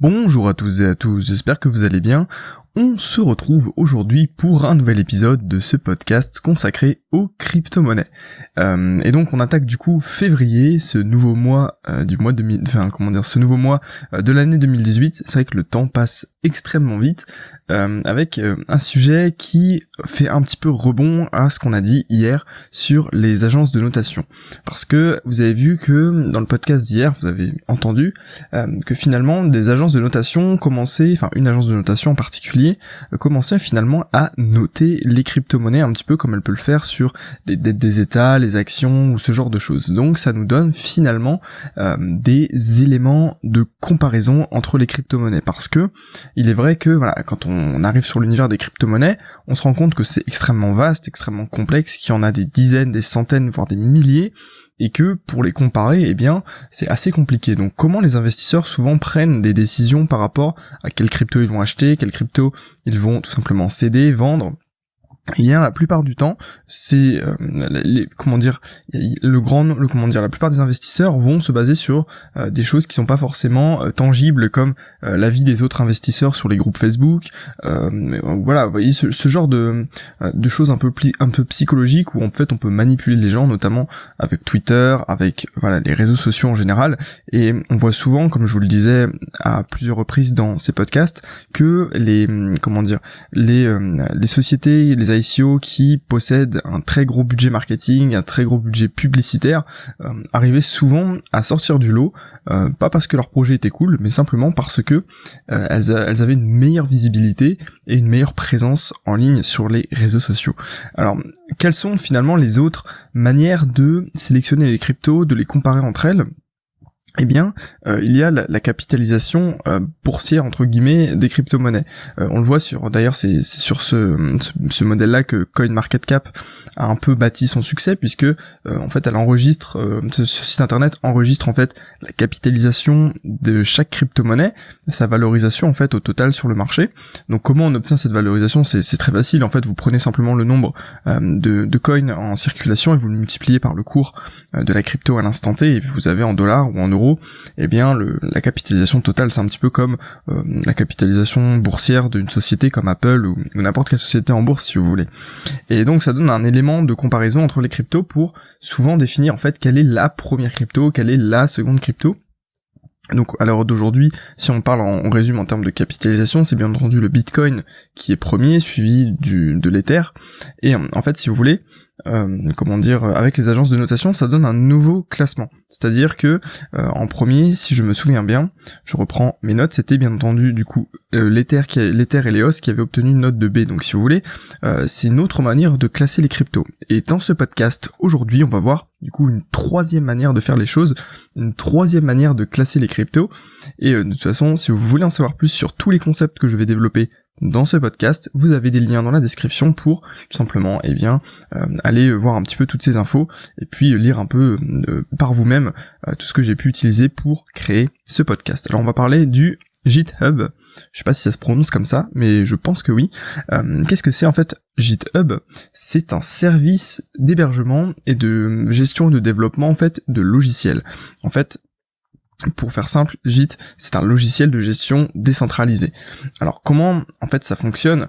Bonjour à tous et à tous, j'espère que vous allez bien. On se retrouve aujourd'hui pour un nouvel épisode de ce podcast consacré aux crypto-monnaies. Euh, et donc on attaque du coup février, ce nouveau mois euh, du mois de, enfin comment dire, ce nouveau mois euh, de l'année 2018. C'est vrai que le temps passe extrêmement vite, avec un sujet qui fait un petit peu rebond à ce qu'on a dit hier sur les agences de notation. Parce que vous avez vu que dans le podcast d'hier, vous avez entendu que finalement des agences de notation commençaient, enfin une agence de notation en particulier commencer finalement à noter les crypto-monnaies un petit peu comme elle peut le faire sur les dettes des États, les actions ou ce genre de choses. Donc ça nous donne finalement euh, des éléments de comparaison entre les crypto-monnaies parce que il est vrai que voilà quand on arrive sur l'univers des crypto-monnaies, on se rend compte que c'est extrêmement vaste, extrêmement complexe, qu'il y en a des dizaines, des centaines, voire des milliers et que pour les comparer, eh bien, c'est assez compliqué. Donc comment les investisseurs souvent prennent des décisions par rapport à quelle crypto ils vont acheter, quelle crypto ils vont tout simplement céder, vendre, y a la plupart du temps, c'est euh, les, comment dire le grand le comment dire la plupart des investisseurs vont se baser sur euh, des choses qui sont pas forcément euh, tangibles comme l'avis des autres investisseurs sur les groupes Facebook voilà vous voyez ce, genre de de choses un peu un peu psychologiques où en fait on peut manipuler les gens notamment avec Twitter avec voilà les réseaux sociaux en général. Et on voit souvent comme je vous le disais à plusieurs reprises dans ces podcasts que les comment dire les les sociétés les qui possèdent un très gros budget marketing, un très gros budget publicitaire, euh, arrivaient souvent à sortir du lot, euh, pas parce que leur projet était cool, mais simplement parce que euh, elles, elles, avaient une meilleure visibilité et une meilleure présence en ligne sur les réseaux sociaux. Alors, quelles sont finalement les autres manières de sélectionner les cryptos, de les comparer entre elles? Eh bien, euh, il y a la, capitalisation euh, boursière entre guillemets des crypto-monnaies. Euh, on le voit sur, d'ailleurs, c'est sur ce, modèle-là que CoinMarketCap a un peu bâti son succès, puisque en fait, elle enregistre, ce, site internet enregistre en fait la capitalisation de chaque crypto-monnaie, sa valorisation en fait au total sur le marché. Donc, comment on obtient cette valorisation? C'est très facile. En fait, vous prenez simplement le nombre de, de coins en circulation et vous le multipliez par le cours de la crypto à l'instant T, et vous avez en dollars ou en euros eh bien la capitalisation totale c'est un petit peu comme euh, la capitalisation boursière d'une société comme Apple ou, n'importe quelle société en bourse si vous voulez. Et donc ça donne un élément de comparaison entre les cryptos pour souvent définir en fait quelle est la première crypto, quelle est la seconde crypto. Donc à l'heure d'aujourd'hui, si on parle en, on résume en termes de capitalisation, c'est bien entendu le Bitcoin qui est premier, suivi du, de l'Ether. Et en fait, si vous voulez, euh, comment dire, avec les agences de notation, ça donne un nouveau classement. C'est-à-dire que euh, en premier, si je me souviens bien, je reprends mes notes, c'était bien entendu du coup euh, l'Ether qui et l'EOS qui avaient obtenu une note de B. Donc si vous voulez, euh, c'est une autre manière de classer les cryptos. Et dans ce podcast aujourd'hui, on va voir du coup une troisième manière de faire les choses, une troisième manière de classer les cryptos. Et de toute façon, si vous voulez en savoir plus sur tous les concepts que je vais développer dans ce podcast, vous avez des liens dans la description pour tout simplement eh bien euh, aller voir un petit peu toutes ces infos et puis lire un peu euh, par vous-même euh, tout ce que j'ai pu utiliser pour créer ce podcast. Alors on va parler du GitHub. Je sais pas si ça se prononce comme ça, mais je pense que oui. Qu'est-ce que c'est en fait GitHub? C'est un service d'hébergement et de gestion et de développement en fait de logiciels. En fait, pour faire simple, Git, c'est un logiciel de gestion décentralisé. Alors comment en fait ça fonctionne?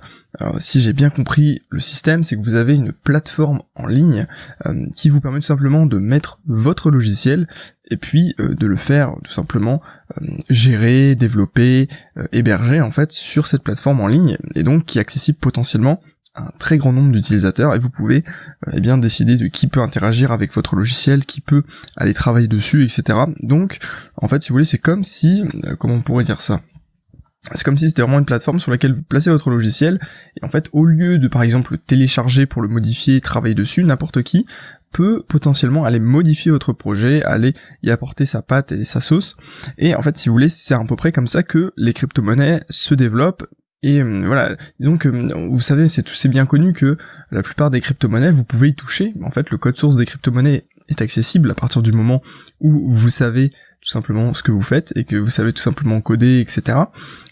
Si j'ai bien compris le système, c'est que vous avez une plateforme en ligne euh, qui vous permet tout simplement de mettre votre logiciel et puis euh, de le faire tout simplement euh, gérer, développer, héberger en fait sur cette plateforme en ligne et donc qui est accessible potentiellement un très grand nombre d'utilisateurs et vous pouvez euh, eh bien décider de qui peut interagir avec votre logiciel, qui peut aller travailler dessus, etc. Donc en fait si vous voulez c'est comme si, euh, comment on pourrait dire ça? C'est comme si c'était vraiment une plateforme sur laquelle vous placez votre logiciel, et en fait, au lieu de par exemple le télécharger pour le modifier, travailler dessus, n'importe qui peut potentiellement aller modifier votre projet, aller y apporter sa patte et sa sauce. Et en fait, si vous voulez, c'est à peu près comme ça que les crypto-monnaies se développent et euh, voilà, que euh, vous savez, c'est bien connu que la plupart des crypto-monnaies, vous pouvez y toucher. En fait, le code source des crypto-monnaies est accessible à partir du moment où vous savez tout simplement ce que vous faites et que vous savez tout simplement coder, etc.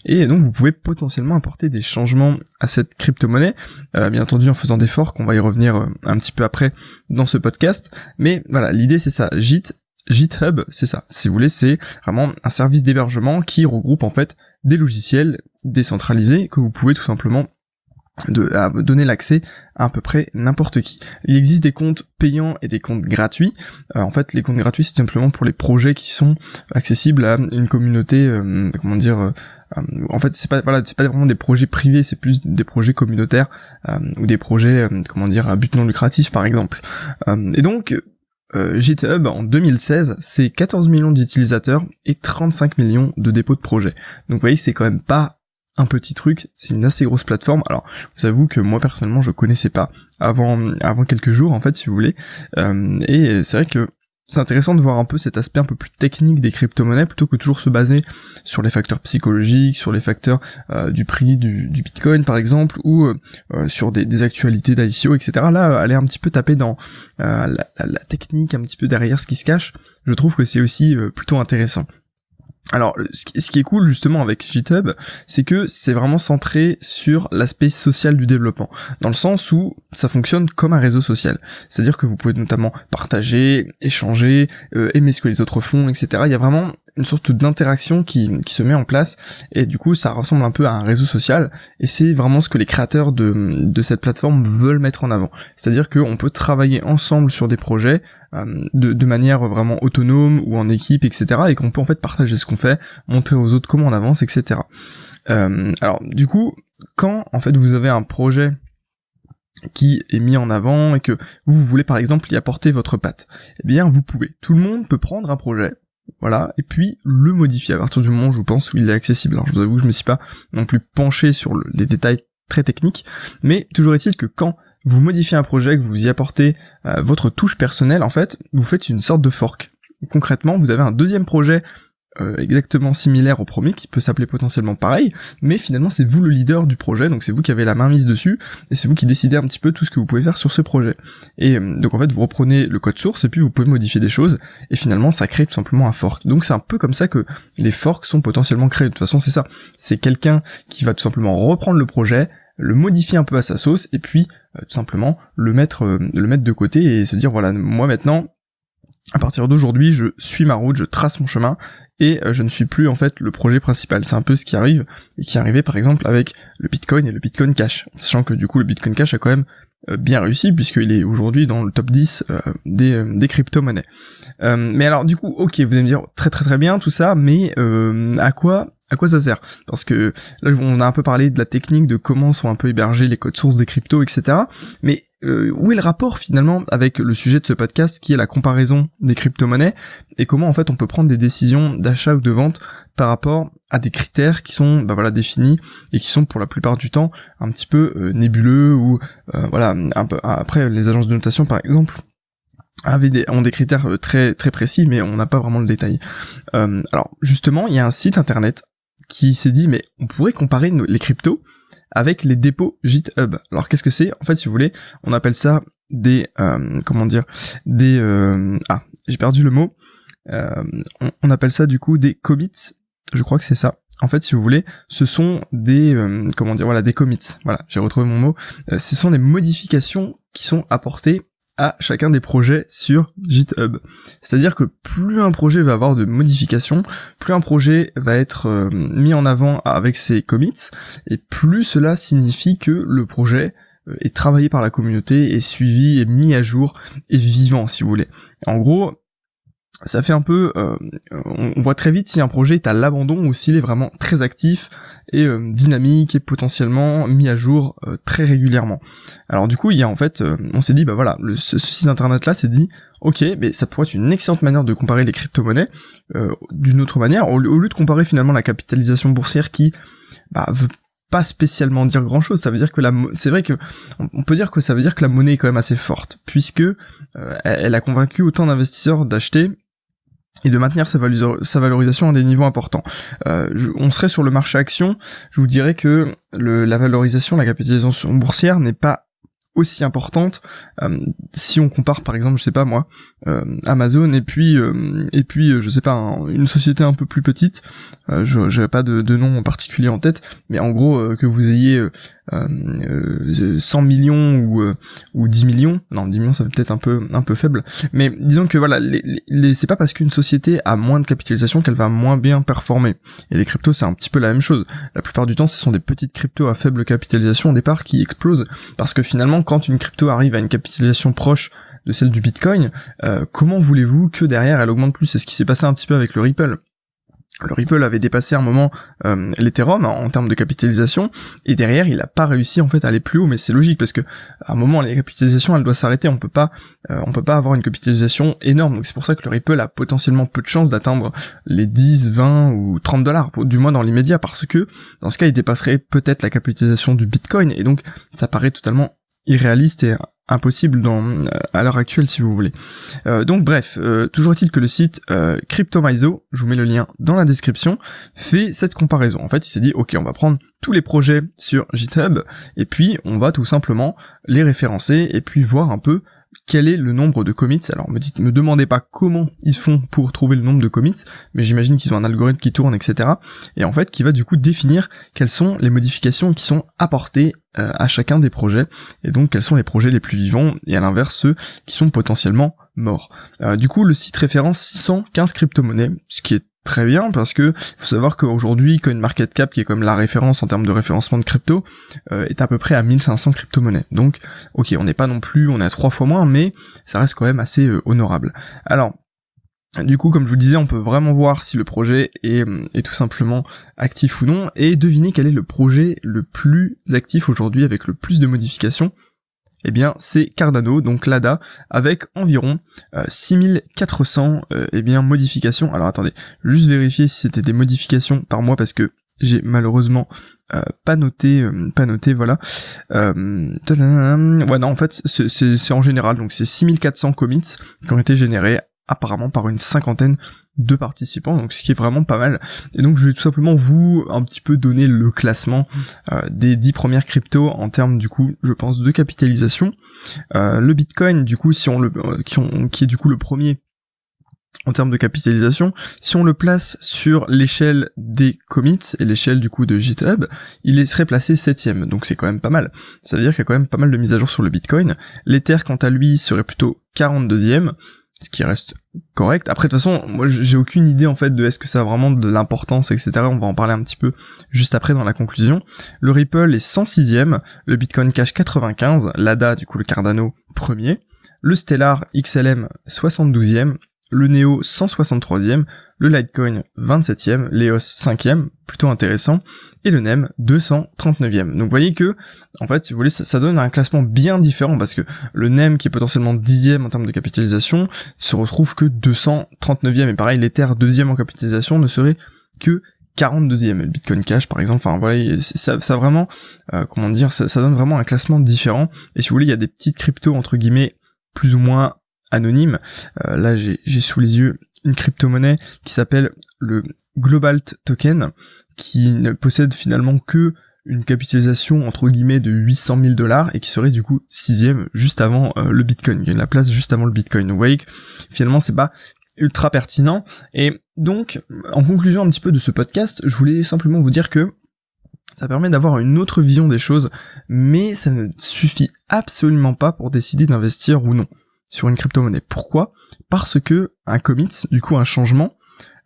Et donc vous pouvez potentiellement apporter des changements à cette crypto-monnaie, euh, bien entendu en faisant des forks, on va y revenir un petit peu après dans ce podcast. Mais voilà, l'idée c'est ça, JIT GitHub, c'est ça. Si vous voulez, c'est vraiment un service d'hébergement qui regroupe en fait des logiciels décentralisés que vous pouvez tout simplement donner l'accès à à peu près n'importe qui. Il existe des comptes payants et des comptes gratuits. Euh, en fait, les comptes gratuits c'est simplement pour les projets qui sont accessibles à une communauté, euh, comment dire. Euh, en fait, c'est pas voilà, pas vraiment des projets privés, c'est plus des projets communautaires ou des projets, comment dire, à but non lucratif par exemple. et donc GitHub en 2016, c'est 14 millions d'utilisateurs et 35 millions de dépôts de projets. Donc vous voyez, c'est quand même pas un petit truc, c'est une assez grosse plateforme. Alors, vous avoue que moi personnellement, je connaissais pas avant avant quelques jours en fait, si vous voulez. Euh, et c'est vrai que c'est intéressant de voir un peu cet aspect un peu plus technique des crypto-monnaies plutôt que toujours se baser sur les facteurs psychologiques, sur les facteurs euh, du prix du, Bitcoin par exemple, ou euh, sur des, actualités d'ICO, etc. Là, aller un petit peu taper dans la, la, technique, un petit peu derrière ce qui se cache, je trouve que c'est aussi plutôt intéressant. Alors, ce qui est cool justement avec GitHub, c'est que c'est vraiment centré sur l'aspect social du développement, dans le sens où ça fonctionne comme un réseau social. C'est-à-dire que vous pouvez notamment partager, échanger, euh, aimer ce que les autres font, etc. Il y a vraiment une sorte d'interaction qui, qui se met en place, et du coup ça ressemble un peu à un réseau social, et c'est vraiment ce que les créateurs de, de cette plateforme veulent mettre en avant. C'est-à-dire qu'on peut travailler ensemble sur des projets, euh, de, manière vraiment autonome ou en équipe, etc. Et qu'on peut en fait partager ce qu'on fait, montrer aux autres comment on avance, etc. Euh, alors du coup, quand en fait vous avez un projet qui est mis en avant et que vous voulez par exemple y apporter votre patte, eh bien vous pouvez. Tout le monde peut prendre un projet, voilà, et puis le modifier à partir du moment où je pense où il est accessible. Alors je vous avoue que je me suis pas non plus penché sur les détails très techniques, mais toujours est-il que quand vous modifiez un projet, que vous y apportez euh, votre touche personnelle, en fait, vous faites une sorte de fork. Concrètement, vous avez un deuxième projet euh, exactement similaire au premier, qui peut s'appeler potentiellement pareil, mais finalement c'est vous le leader du projet, donc c'est vous qui avez la main mise dessus, et c'est vous qui décidez un petit peu tout ce que vous pouvez faire sur ce projet. Et euh, donc en fait vous reprenez le code source, et puis vous pouvez modifier des choses, et finalement ça crée tout simplement un fork. Donc c'est un peu comme ça que les forks sont potentiellement créés. De toute façon c'est ça, c'est quelqu'un qui va tout simplement reprendre le projet, le modifier un peu à sa sauce et puis euh, tout simplement le mettre euh, le mettre de côté et se dire voilà moi maintenant à partir d'aujourd'hui, je suis ma route, je trace mon chemin et euh, je ne suis plus en fait le projet principal. C'est un peu ce qui arrive et qui arrivait par exemple avec le Bitcoin et le Bitcoin Cash. Sachant que du coup le Bitcoin Cash a quand même bien réussi puisqu'il est aujourd'hui dans le top 10 des, des crypto-monnaies. mais alors du coup, ok, vous allez me dire très très très bien tout ça, mais à quoi à quoi ça sert? Parce que là, on a un peu parlé de la technique, de comment sont un peu hébergés les codes sources des cryptos, etc. Mais euh, où est le rapport finalement avec le sujet de ce podcast qui est la comparaison des crypto-monnaies? Et comment en fait on peut prendre des décisions d'achat ou de vente par rapport à des critères qui sont bah voilà définis et qui sont pour la plupart du temps un petit peu euh, nébuleux ou euh, voilà un peu après les agences de notation par exemple avaient des, ont des critères très très précis mais on n'a pas vraiment le détail. alors justement il y a un site internet qui s'est dit mais on pourrait comparer les cryptos avec les dépôts GitHub. Alors qu'est-ce que c'est? En fait, si vous voulez, on appelle ça des euh, comment dire des euh, ah j'ai perdu le mot. Euh, on, appelle ça du coup des commits. Je crois que c'est ça. En fait, si vous voulez, ce sont des comment dire voilà des commits. Voilà, j'ai retrouvé mon mot. ce sont des modifications qui sont apportées à chacun des projets sur GitHub. C'est-à-dire que plus un projet va avoir de modifications, plus un projet va être euh, mis en avant avec ses commits, et plus cela signifie que le projet euh, est travaillé par la communauté, est suivi, est mis à jour, est vivant si vous voulez. En gros, ça fait un peu, euh, on voit très vite si un projet est à l'abandon ou s'il est vraiment très actif et euh, dynamique et potentiellement mis à jour euh, très régulièrement. Alors du coup, il y a en fait, on s'est dit, bah voilà, le, ce, site internet là s'est dit, ok, mais ça pourrait être une excellente manière de comparer les crypto-monnaies d'une autre manière, au, lieu de comparer finalement la capitalisation boursière qui bah, veut pas spécialement dire grand chose. Ça veut dire que la, c'est vrai que on peut dire que ça veut dire que la monnaie est quand même assez forte, puisque elle a convaincu autant d'investisseurs d'acheter et de maintenir sa, valorisation à des niveaux importants. Euh, on serait sur le marché action, je vous dirais que la valorisation, la capitalisation boursière n'est pas aussi importante euh, si on compare par exemple je sais pas moi euh, Amazon et puis euh, et puis je sais pas une société un peu plus petite je j'avais pas de, nom en particulier en tête mais en gros que vous ayez 100 millions ou ou 10 millions non 10 millions ça peut être un peu un peu faible mais disons que voilà c'est pas parce qu'une société a moins de capitalisation qu'elle va moins bien performer. Et les cryptos c'est un petit peu la même chose. La plupart du temps ce sont des petites cryptos à faible capitalisation au départ qui explosent parce que finalement quand une crypto arrive à une capitalisation proche de celle du Bitcoin, euh, comment voulez-vous que derrière elle augmente plus? C'est ce qui s'est passé un petit peu avec le Ripple. Le Ripple avait dépassé un moment euh, l'Ethereum en termes de capitalisation et derrière il n'a pas réussi en fait à aller plus haut. Mais c'est logique parce que à un moment la capitalisation elle doit s'arrêter. On peut pas euh, on peut pas avoir une capitalisation énorme. Donc c'est pour ça que le Ripple a potentiellement peu de chances d'atteindre les 10, 20 ou 30 dollars du moins dans l'immédiat parce que dans ce cas il dépasserait peut-être la capitalisation du Bitcoin. Et donc ça paraît totalement irréaliste et impossible dans, euh, à l'heure actuelle si vous voulez. Euh, donc bref, euh, toujours est-il que le site euh, je vous mets le lien dans la description, fait cette comparaison. En fait, il s'est dit, ok, on va prendre tous les projets sur GitHub, et puis on va tout simplement les référencer, et puis voir un peu quel est le nombre de commits? Alors me dites, me demandez pas comment ils font pour trouver le nombre de commits, mais j'imagine qu'ils ont un algorithme qui tourne, etc. Et en fait, qui va du coup définir quelles sont les modifications qui sont apportées euh, à chacun des projets, et donc quels sont les projets les plus vivants, et à l'inverse ceux qui sont potentiellement morts. Euh, du coup, le site référence 615 crypto-monnaies, ce qui est très bien parce que faut savoir qu'aujourd'hui CoinMarketCap qui est comme la référence en termes de référencement de crypto euh, est à peu près à 1500 crypto-monnaies. Donc ok on n'est pas non plus on est à trois fois moins mais ça reste quand même assez euh, honorable. Alors du coup, comme je vous disais, on peut vraiment voir si le projet est, est, tout simplement actif ou non, et deviner quel est le projet le plus actif aujourd'hui avec le plus de modifications eh bien c'est Cardano, donc l'ADA, avec environ 6400 euh, euh, eh bien modifications. Alors attendez, juste vérifier si c'était des modifications par mois parce que j'ai malheureusement euh, pas noté, pas noté, voilà. ouais non, en fait c'est en général, donc c'est 6400 commits qui ont été générés apparemment par une cinquantaine de participants, donc ce qui est vraiment pas mal. Et donc je vais tout simplement vous un petit peu donner le classement euh, des dix premières cryptos en termes du coup, je pense, de capitalisation. Euh, le Bitcoin, du coup, si on le, euh, qui, est du coup le premier en termes de capitalisation, si on le place sur l'échelle des commits et l'échelle du coup de GitHub, il serait placé septième, donc c'est quand même pas mal. Ça veut dire qu'il y a quand même pas mal de mises à jour sur le Bitcoin. L'Ether, quant à lui, serait plutôt 42e, ce qui reste correct. Après, de toute façon, moi, j'ai aucune idée, en fait, de est-ce que ça a vraiment de l'importance, etc. On va en parler un petit peu juste après dans la conclusion. Le Ripple est 106ème, le Bitcoin Cash 95, l'ADA, du coup, le Cardano, premier, le Stellar XLM 72ème, le Neo 163ème, le Litecoin 27ème, l'EOS 5ème, plutôt intéressant, et le NEM 239ème. Donc vous voyez que, en fait, si vous voulez, ça, donne un classement bien différent, parce que le NEM, qui est potentiellement 10ème en termes de capitalisation, se retrouve que 239ème, et pareil, l'Ether 2ème en capitalisation ne serait que 42e, le Bitcoin Cash par exemple, enfin voilà, ça, vraiment, euh, comment dire, ça donne vraiment un classement différent, et si vous voulez, il y a des petites cryptos, entre guillemets, plus ou moins anonyme. Euh, là, j'ai sous les yeux une crypto-monnaie qui s'appelle le Global Token, qui ne possède finalement que une capitalisation entre guillemets de 800 000 dollars et qui serait du coup sixième juste avant euh, le Bitcoin, y a la place juste avant le Bitcoin. Vous voyez finalement c'est pas ultra pertinent. Et donc, en conclusion un petit peu de ce podcast, je voulais simplement vous dire que ça permet d'avoir une autre vision des choses, mais ça ne suffit absolument pas pour décider d'investir ou non sur une crypto-monnaie. Pourquoi? Parce que un commit, du coup un changement,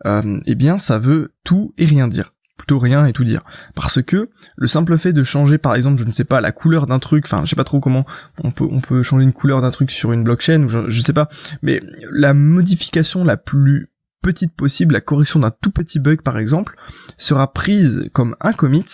euh, eh bien ça veut tout et rien dire. Plutôt rien et tout dire. Parce que le simple fait de changer par exemple, je ne sais pas, la couleur d'un truc, enfin je sais pas trop comment on peut on peut changer une couleur d'un truc sur une blockchain, ou je, je sais pas, mais la modification la plus petite possible, la correction d'un tout petit bug par exemple, sera prise comme un commit,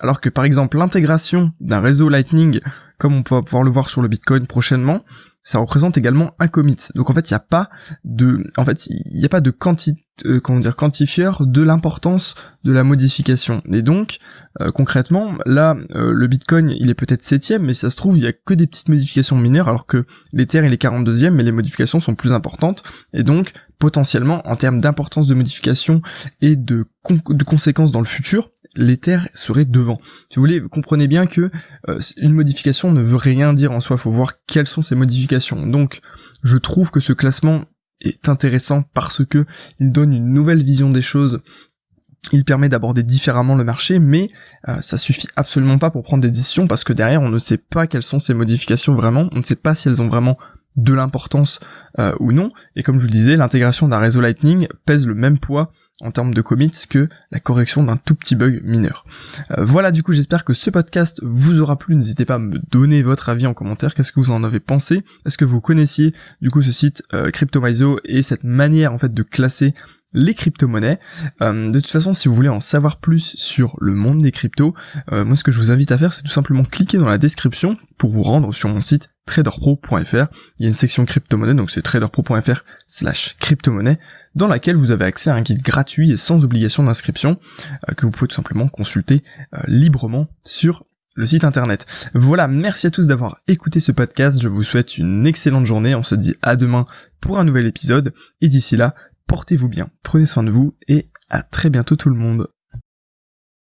alors que par exemple l'intégration d'un réseau Lightning, comme on peut pouvoir le voir sur le Bitcoin prochainement, ça représente également un commit. Donc en fait, il n'y a pas de, en fait, il n'y a pas de quanti, euh, comment dire, quantifieur de l'importance de la modification. Et donc, euh, concrètement, là, euh, le Bitcoin, il est peut-être septième, mais ça se trouve, il y a que des petites modifications mineures, alors que l'Ether, il est 42e, mais les modifications sont plus importantes. Et donc, potentiellement, en termes d'importance de modification et de, de conséquences dans le futur, l'Ether serait devant. Si vous voulez, comprenez bien que euh, une modification ne veut rien dire en soi, faut voir quelles sont ces modifications. Donc, je trouve que ce classement est intéressant parce que il donne une nouvelle vision des choses il permet d'aborder différemment le marché, mais euh, ça suffit absolument pas pour prendre des décisions parce que derrière on ne sait pas quelles sont ces modifications vraiment, on ne sait pas si elles ont vraiment de l'importance euh, ou non. Et comme je vous le disais, l'intégration d'un réseau Lightning pèse le même poids en termes de commits que la correction d'un tout petit bug mineur. Euh, voilà, du coup, j'espère que ce podcast vous aura plu. N'hésitez pas à me donner votre avis en commentaire. Qu'est-ce que vous en avez pensé? Est-ce que vous connaissiez du coup ce site euh, et cette manière en fait de classer les crypto-monnaies. Euh, de toute façon, si vous voulez en savoir plus sur le monde des cryptos, euh, moi ce que je vous invite à faire, c'est tout simplement cliquer dans la description pour vous rendre sur mon site traderpro.fr. Il y a une section crypto-monnaie, donc c'est traderpro.fr slash crypto-monnaie, dans laquelle vous avez accès à un guide gratuit et sans obligation d'inscription, euh, que vous pouvez tout simplement consulter librement sur le site internet. Voilà, merci à tous d'avoir écouté ce podcast, je vous souhaite une excellente journée, on se dit à demain pour un nouvel épisode, et d'ici là, portez-vous bien, prenez soin de vous et à très bientôt tout le monde.